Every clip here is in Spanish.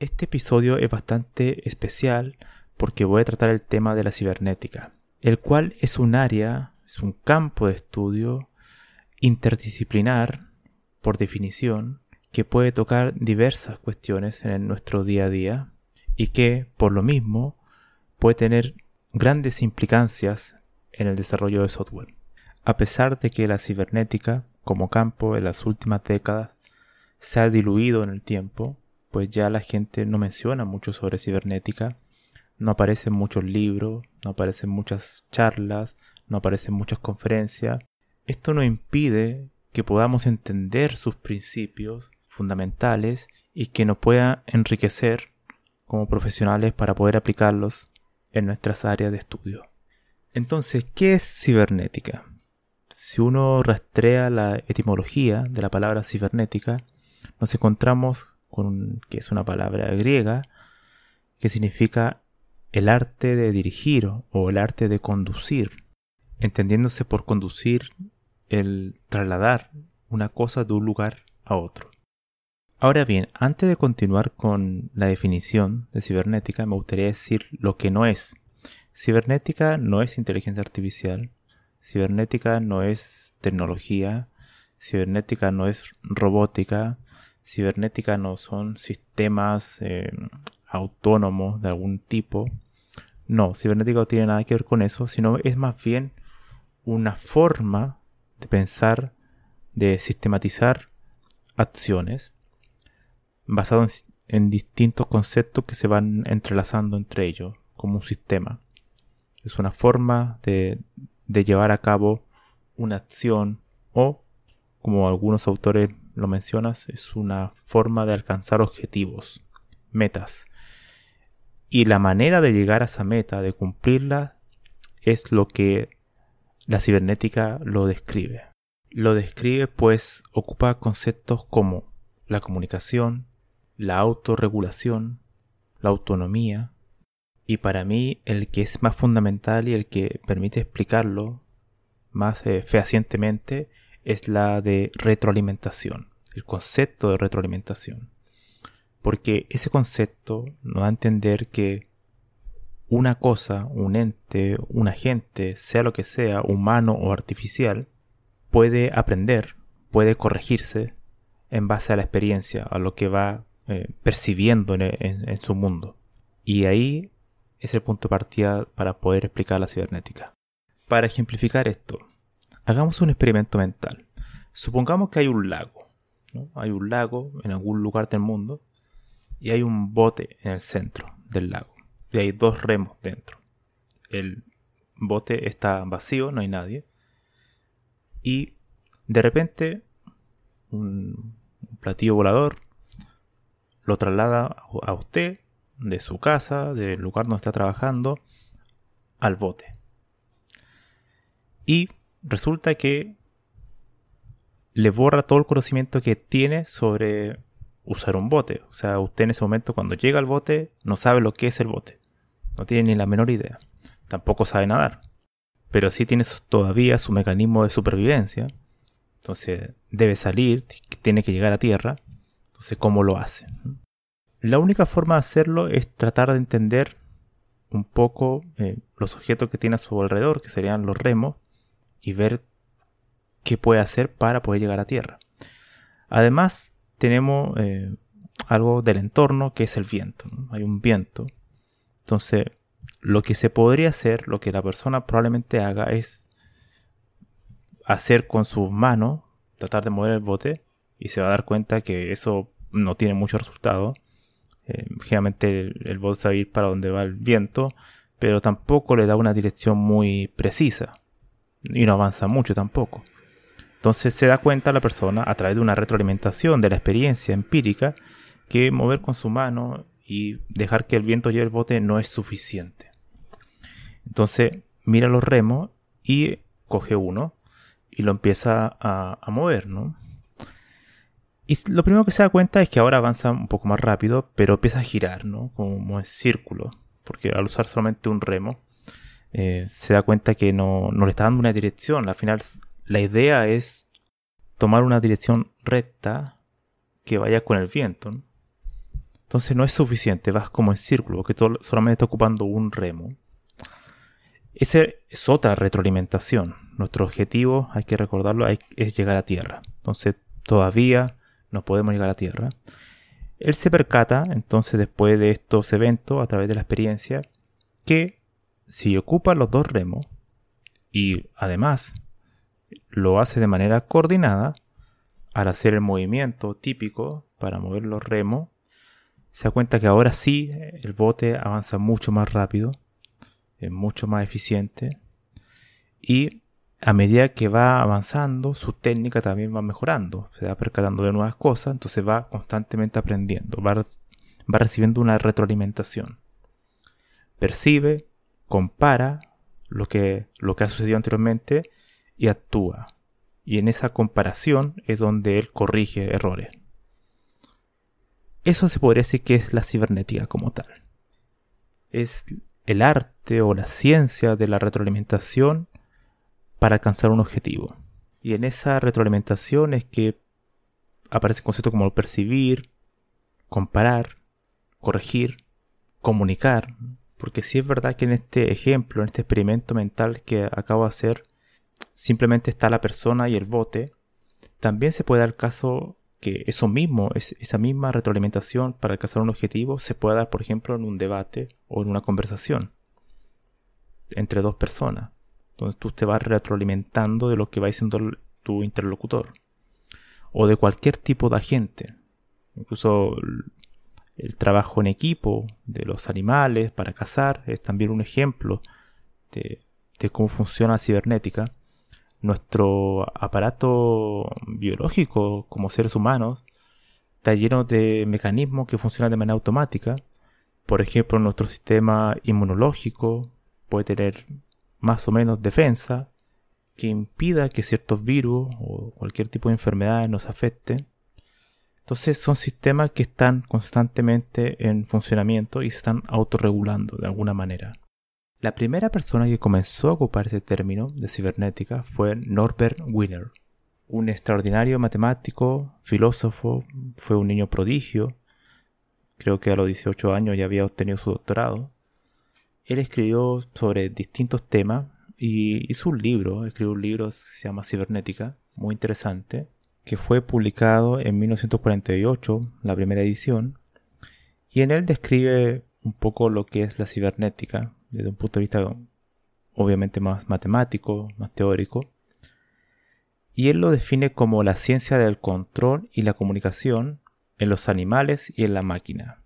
Este episodio es bastante especial porque voy a tratar el tema de la cibernética, el cual es un área, es un campo de estudio interdisciplinar, por definición, que puede tocar diversas cuestiones en nuestro día a día y que, por lo mismo, puede tener grandes implicancias en el desarrollo de software. A pesar de que la cibernética como campo en las últimas décadas se ha diluido en el tiempo, pues ya la gente no menciona mucho sobre cibernética, no aparecen muchos libros, no aparecen muchas charlas, no aparecen muchas conferencias. Esto no impide que podamos entender sus principios fundamentales y que nos pueda enriquecer como profesionales para poder aplicarlos en nuestras áreas de estudio. Entonces, ¿qué es cibernética? Si uno rastrea la etimología de la palabra cibernética, nos encontramos que es una palabra griega que significa el arte de dirigir o el arte de conducir, entendiéndose por conducir el trasladar una cosa de un lugar a otro. Ahora bien, antes de continuar con la definición de cibernética, me gustaría decir lo que no es. Cibernética no es inteligencia artificial, cibernética no es tecnología, cibernética no es robótica, cibernética no son sistemas eh, autónomos de algún tipo. No, cibernética no tiene nada que ver con eso, sino es más bien una forma de pensar, de sistematizar acciones basado en, distintos conceptos que se van entrelazando entre ellos, como un sistema. Es una forma de, de llevar a cabo una acción o, como algunos autores lo mencionan, es una forma de alcanzar objetivos, metas. Y la manera de llegar a esa meta, de cumplirla, es lo que la cibernética lo describe. Lo describe pues ocupa conceptos como la comunicación, la autorregulación, la autonomía, y para mí el que es más fundamental y el que permite explicarlo más eh, fehacientemente es la de retroalimentación, el concepto de retroalimentación. Porque ese concepto nos da a entender que una cosa, un ente, un agente, sea lo que sea, humano o artificial, puede aprender, puede corregirse en base a la experiencia, a lo que va eh, percibiendo en, su mundo. Y ahí es el punto de partida para poder explicar la cibernética. Para ejemplificar esto, hagamos un experimento mental. Supongamos que hay un lago. Hay un lago en algún lugar del mundo y hay un bote en el centro del lago. Y hay dos remos dentro. El bote está vacío, no hay nadie. Y de repente un platillo volador lo traslada a usted de su casa, del lugar donde está trabajando, al bote. Y resulta que le borra todo el conocimiento que tiene sobre usar un bote. O sea, usted en ese momento cuando llega al bote no sabe lo que es el bote. No tiene ni la menor idea. Tampoco sabe nadar. Pero sí tiene todavía su mecanismo de supervivencia. Entonces debe salir, tiene que llegar a tierra. Entonces, ¿cómo lo hace? La única forma de hacerlo es tratar de entender un poco eh, los objetos que tiene a su alrededor, que serían los remos, y ver qué puede hacer para poder llegar a tierra. Además, tenemos eh, algo del entorno que es el viento. Hay un viento. Entonces, lo que se podría hacer, lo que la persona probablemente haga es hacer con sus manos, tratar de mover el bote y se va a dar cuenta que eso no tiene mucho resultado. Eh, generalmente el, bote va a ir para donde va el viento, pero tampoco le da una dirección muy precisa y no avanza mucho tampoco. Entonces se da cuenta la persona a través de una retroalimentación de la experiencia empírica que mover con su mano y dejar que el viento lleve el bote no es suficiente. Entonces mira los remos y coge uno y lo empieza a, mover, ¿no? Y lo primero que se da cuenta es que ahora avanza un poco más rápido, pero empieza a girar, ¿no? Como en círculo, porque al usar solamente un remo, eh, se da cuenta que no, no, le está dando una dirección. Al final, la idea es tomar una dirección recta que vaya con el viento. Entonces no es suficiente, vas como en círculo, porque solamente está ocupando un remo. Esa es otra retroalimentación. Nuestro objetivo, hay que recordarlo, es llegar a tierra. Entonces todavía no podemos llegar a tierra. Él se percata, entonces, después de estos eventos, a través de la experiencia, que si ocupa los dos remos y además lo hace de manera coordinada, al hacer el movimiento típico para mover los remos, se da cuenta que ahora sí el bote avanza mucho más rápido, es mucho más eficiente y a medida que va avanzando, su técnica también va mejorando, se va percatando de nuevas cosas, entonces va constantemente aprendiendo, va, va recibiendo una retroalimentación. Percibe, compara lo que, lo que ha sucedido anteriormente y actúa. Y en esa comparación es donde él corrige errores. Eso se podría decir que es la cibernética como tal. Es el arte o la ciencia de la retroalimentación para alcanzar un objetivo. Y en esa retroalimentación es que aparece conceptos como percibir, comparar, corregir, comunicar. Porque si es verdad que en este ejemplo, en este experimento mental que acabo de hacer, simplemente está la persona y el bote, también se puede dar caso que eso mismo, esa misma retroalimentación para alcanzar un objetivo se puede dar, por ejemplo, en un debate o en una conversación entre dos personas. Entonces tú te vas retroalimentando de lo que va diciendo tu interlocutor. O de cualquier tipo de agente. Incluso el, trabajo en equipo de los animales para cazar es también un ejemplo de cómo funciona la cibernética nuestro aparato biológico como seres humanos está lleno de mecanismos que funcionan de manera automática. Por ejemplo, nuestro sistema inmunológico puede tener más o menos defensa que impida que ciertos virus o cualquier tipo de enfermedad nos afecte. Entonces son sistemas que están constantemente en funcionamiento y se están autorregulando de alguna manera. La primera persona que comenzó a ocupar este término de cibernética fue Norbert Wiener, un extraordinario matemático, filósofo, fue un niño prodigio, creo que a los 18 años ya había obtenido su doctorado. Él escribió sobre distintos temas y hizo un libro, escribió un libro que se llama Cibernética, muy interesante, que fue publicado en 1948, la primera edición, y en él describe un poco lo que es la cibernética, desde un punto de vista obviamente más matemático, más teórico. Y él lo define como la ciencia del control y la comunicación en los animales y en la máquina.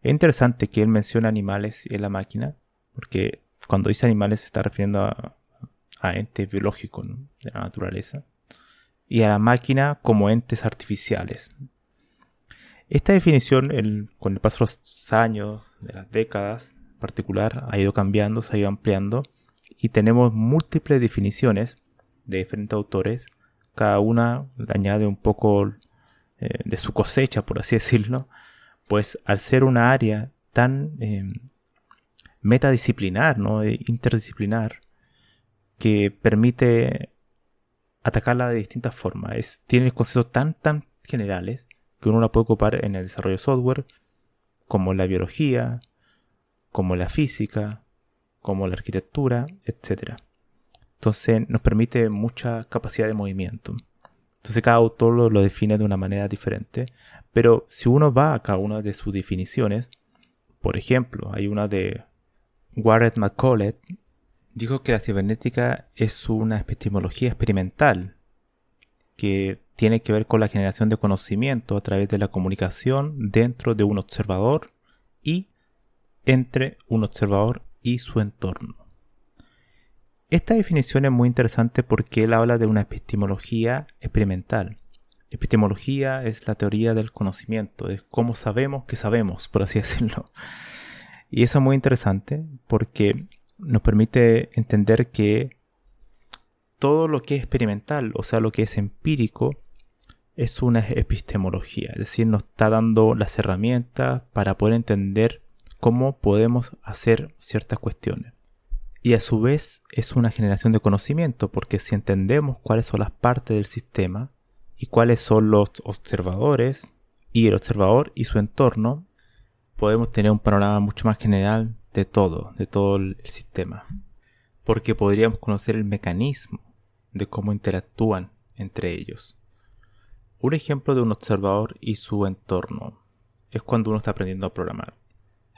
Es interesante que él mencione animales y en la máquina, porque cuando dice animales se está refiriendo a, entes biológicos de la naturaleza, y a la máquina como entes artificiales. Esta definición, con el paso de los años, de las décadas, particular ha ido cambiando, se ha ido ampliando y tenemos múltiples definiciones de diferentes autores. Cada una añade un poco eh, de su cosecha, por así decirlo. Pues al ser una área tan em, metadisciplinar, ¿no? Interdisciplinar, que permite atacarla de distintas formas. Tiene conceptos tan, tan generales que uno la puede ocupar en el desarrollo de software, como la biología, como la física, como la arquitectura, etc. Entonces nos permite mucha capacidad de movimiento. Entonces cada autor lo, define de una manera diferente. Pero si uno va a cada una de sus definiciones, por ejemplo, hay una de Warren McCollett, dijo que la cibernética es una epistemología experimental que tiene que ver con la generación de conocimiento a través de la comunicación dentro de un observador y entre un observador y su entorno. Esta definición es muy interesante porque él habla de una epistemología experimental. Epistemología es la teoría del conocimiento, es cómo sabemos que sabemos, por así decirlo. Y eso es muy interesante porque nos permite entender que todo lo que es experimental, o sea, lo que es empírico, es una epistemología, es decir, nos está dando las herramientas para poder entender cómo podemos hacer ciertas cuestiones. Y a su vez es una generación de conocimiento, porque si entendemos cuáles son las partes del sistema y cuáles son los observadores y el observador y su entorno, podemos tener un panorama mucho más general de todo, de todo el sistema. Porque podríamos conocer el mecanismo de cómo interactúan entre ellos. Un ejemplo de un observador y su entorno es cuando uno está aprendiendo a programar.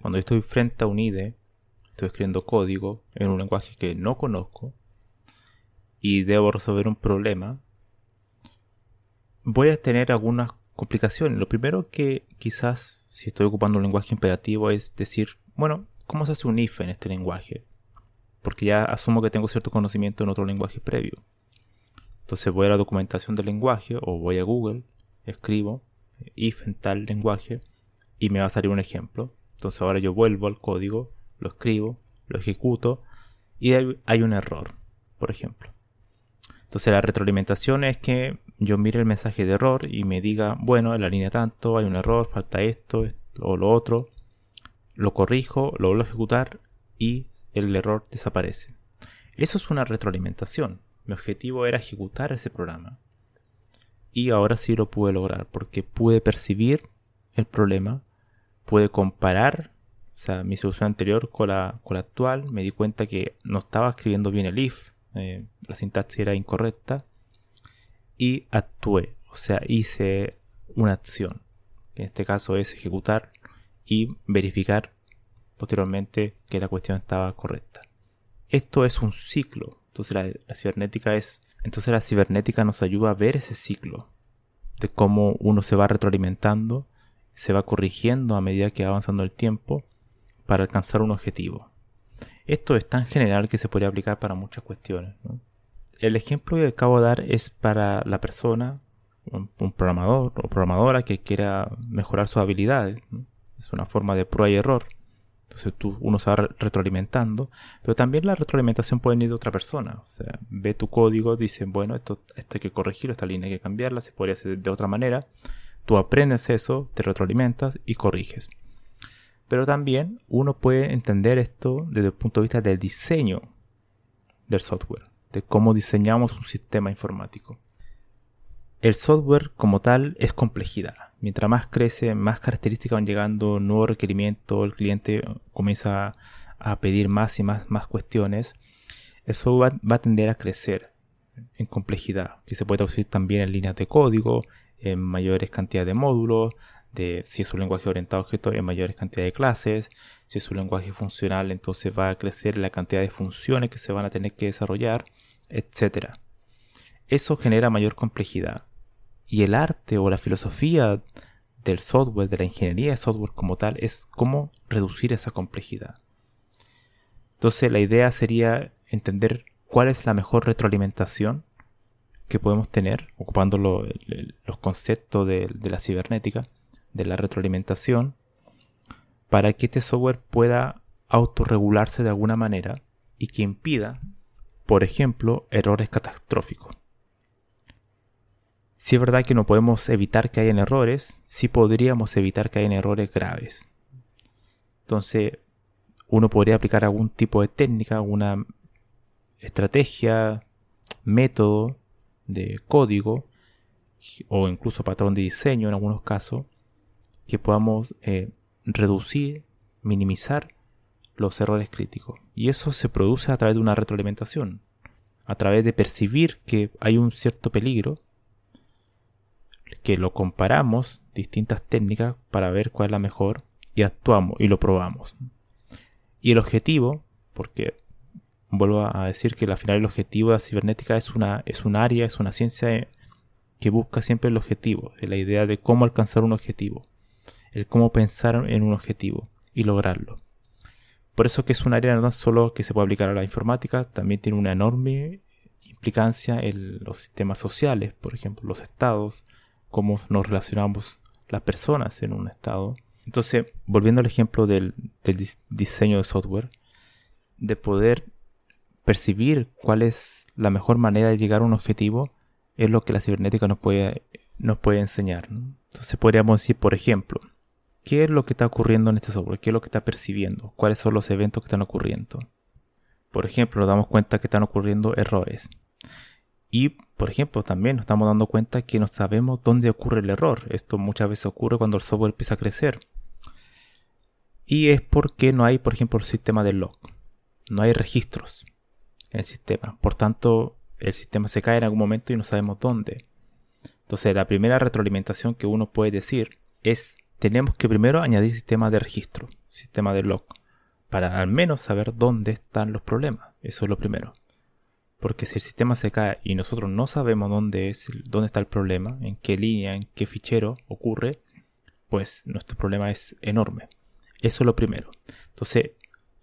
Cuando estoy frente a un IDE, estoy escribiendo código en un lenguaje que no conozco y debo resolver un problema, voy a tener algunas complicaciones. Lo primero que quizás si estoy ocupando un lenguaje imperativo es decir, bueno, ¿cómo se hace un if en este lenguaje? Porque ya asumo que tengo cierto conocimiento en otro lenguaje previo. Entonces voy a la documentación del lenguaje o voy a Google, escribo if en tal lenguaje y me va a salir un ejemplo. Entonces ahora yo vuelvo al código lo escribo, lo ejecuto y hay un error, por ejemplo. Entonces la retroalimentación es que yo mire el mensaje de error y me diga, bueno, en la línea tanto hay un error, falta esto o lo otro, lo corrijo, lo vuelvo a ejecutar y el error desaparece. Eso es una retroalimentación. Mi objetivo era ejecutar ese programa. Y ahora sí lo pude lograr porque pude percibir el problema, pude comparar o sea, mi solución anterior con la, con la actual, me di cuenta que no estaba escribiendo bien el if, eh, la sintaxis era incorrecta, y actué, o sea, hice una acción. En este caso es ejecutar y verificar posteriormente que la cuestión estaba correcta. Esto es un ciclo. Entonces la, cibernética es. Entonces la cibernética nos ayuda a ver ese ciclo. De cómo uno se va retroalimentando, se va corrigiendo a medida que va avanzando el tiempo para alcanzar un objetivo. Esto es tan general que se puede aplicar para muchas cuestiones. El ejemplo que acabo de dar es para la persona, un, programador o programadora que quiera mejorar sus habilidades. Es una forma de prueba y error. Entonces tú, uno se va retroalimentando, pero también la retroalimentación puede venir de otra persona. O sea, ve tu código, dice, bueno, esto, esto hay que corregirlo, esta línea hay que cambiarla, se podría hacer de otra manera. Tú aprendes eso, te retroalimentas y corriges. Pero también uno puede entender esto desde el punto de vista del diseño del software, de cómo diseñamos un sistema informático. El software como tal es complejidad. Mientras más crece, más características van llegando, nuevos requerimientos, el cliente comienza a pedir más y más, más cuestiones. El software va a tender a crecer en complejidad, que se puede traducir también en líneas de código, en mayores cantidades de módulos, de si es un lenguaje orientado a objetos en mayores cantidades de clases, si es un lenguaje funcional entonces va a crecer la cantidad de funciones que se van a tener que desarrollar, etc. Eso genera mayor complejidad. Y el arte o la filosofía del software, de la ingeniería de software como tal, es cómo reducir esa complejidad. Entonces la idea sería entender cuál es la mejor retroalimentación que podemos tener, ocupando los conceptos de la cibernética, de la retroalimentación para que este software pueda autorregularse de alguna manera y que impida, por ejemplo, errores catastróficos. Si es verdad que no podemos evitar que hayan errores, sí podríamos evitar que hayan errores graves. Entonces, uno podría aplicar algún tipo de técnica, alguna estrategia, método de código o incluso patrón de diseño en algunos casos que podamos eh, reducir, minimizar los errores críticos. Y eso se produce a través de una retroalimentación, a través de percibir que hay un cierto peligro que lo comparamos distintas técnicas para ver cuál es la mejor y actuamos y lo probamos. Y el objetivo, porque vuelvo a decir que al final el objetivo de la cibernética es una, es un área, es una ciencia que busca siempre el objetivo, la idea de cómo alcanzar un objetivo, el cómo pensar en un objetivo y lograrlo. Por eso que es un área no solo que se puede aplicar a la informática, también tiene una enorme implicancia en los sistemas sociales, por ejemplo, los estados, cómo nos relacionamos las personas en un estado. Entonces, volviendo al ejemplo del, diseño de software, de poder percibir cuál es la mejor manera de llegar a un objetivo, es lo que la cibernética nos puede, enseñar. Entonces podríamos decir, por ejemplo, ¿Qué es lo que está ocurriendo en este software? ¿Qué es lo que está percibiendo? ¿Cuáles son los eventos que están ocurriendo? Por ejemplo, nos damos cuenta que están ocurriendo errores. Y, por ejemplo, también nos estamos dando cuenta que no sabemos dónde ocurre el error. Esto muchas veces ocurre cuando el software empieza a crecer. Y es porque no hay, por ejemplo, el sistema de log. No hay registros en el sistema. Por tanto, el sistema se cae en algún momento y no sabemos dónde. Entonces, la primera retroalimentación que uno puede decir es tenemos que primero añadir sistema de registro, sistema de log, para al menos saber dónde están los problemas. Eso es lo primero. Porque si el sistema se cae y nosotros no sabemos dónde es, dónde está el problema, en qué línea, en qué fichero ocurre, pues nuestro problema es enorme. Eso es lo primero. Entonces,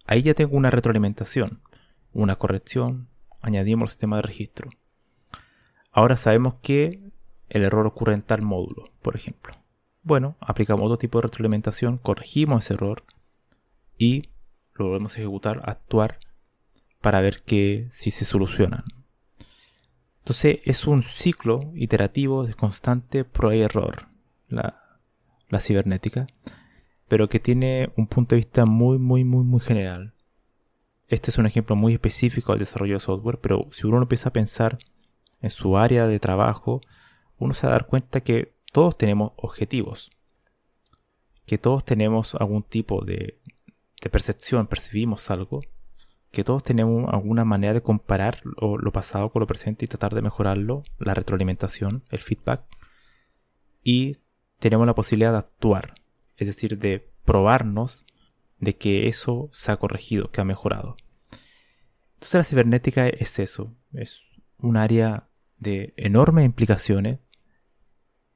ahí ya tengo una retroalimentación, una corrección, añadimos el sistema de registro. Ahora sabemos que el error ocurre en tal módulo, por ejemplo. Bueno, aplicamos otro tipo de retroalimentación, corregimos ese error y lo volvemos a ejecutar, actuar para ver que si se solucionan. Entonces es un ciclo iterativo de constante prueba y error, la, la cibernética, pero que tiene un punto de vista muy, muy, muy, muy general. Este es un ejemplo muy específico del desarrollo de software, pero si uno empieza a pensar en su área de trabajo, uno se va a dar cuenta que todos tenemos objetivos, que todos tenemos algún tipo de, percepción, percibimos algo, que todos tenemos alguna manera de comparar lo, lo, pasado con lo presente y tratar de mejorarlo, la retroalimentación, el feedback, y tenemos la posibilidad de actuar, es decir, de probarnos de que eso se ha corregido, que ha mejorado. Entonces la cibernética es eso, es un área de enormes implicaciones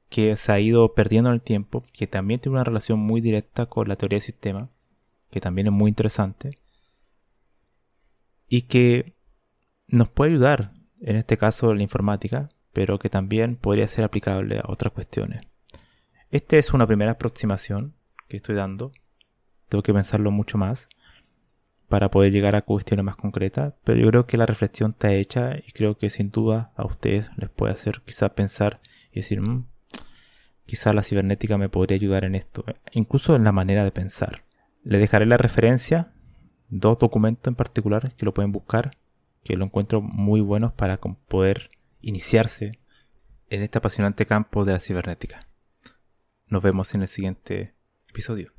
que se ha ido perdiendo en el tiempo, que también tiene una relación muy directa con la teoría de sistema, que también es muy interesante, y que nos puede ayudar, en este caso la informática, pero que también podría ser aplicable a otras cuestiones. Esta es una primera aproximación que estoy dando, tengo que pensarlo mucho más para poder llegar a cuestiones más concretas, pero yo creo que la reflexión está hecha y creo que sin duda a ustedes les puede hacer quizás pensar y decir, mm, Quizá la cibernética me podría ayudar en esto, incluso en la manera de pensar. Le dejaré la referencia, dos documentos en particular que lo pueden buscar, que lo encuentro muy buenos para poder iniciarse en este apasionante campo de la cibernética. Nos vemos en el siguiente episodio.